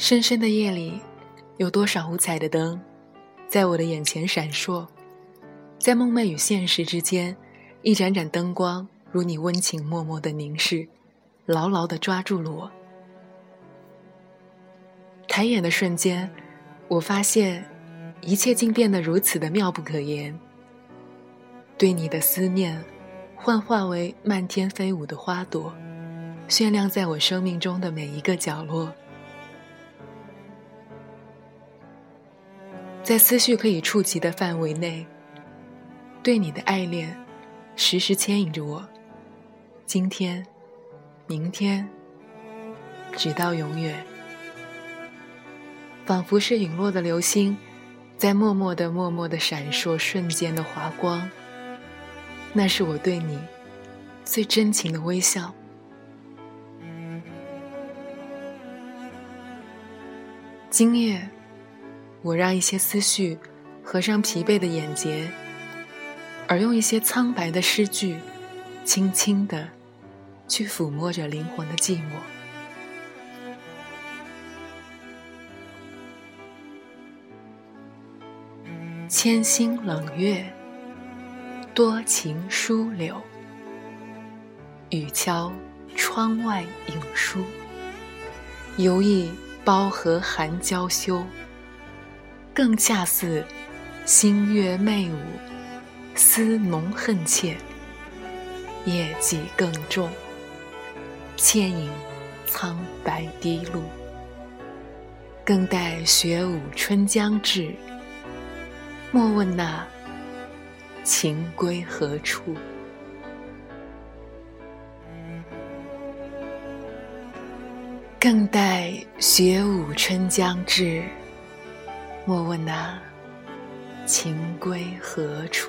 深深的夜里，有多少五彩的灯，在我的眼前闪烁，在梦寐与现实之间，一盏盏灯光如你温情脉脉的凝视，牢牢的抓住了我。抬眼的瞬间，我发现，一切竟变得如此的妙不可言。对你的思念，幻化为漫天飞舞的花朵，绚亮在我生命中的每一个角落。在思绪可以触及的范围内，对你的爱恋，时时牵引着我。今天，明天，直到永远。仿佛是陨落的流星，在默默的、默默的闪烁，瞬间的华光。那是我对你最真情的微笑。今夜，我让一些思绪合上疲惫的眼睫，而用一些苍白的诗句，轻轻的去抚摸着灵魂的寂寞。千星冷月，多情疏柳。雨敲窗外影疏，犹忆包河寒娇羞。更恰似星月媚舞，思浓恨切。夜寂更重，倩影苍白滴露。更待雪舞春将至。莫问那情归何处，更待雪舞春将至。莫问那情归何处。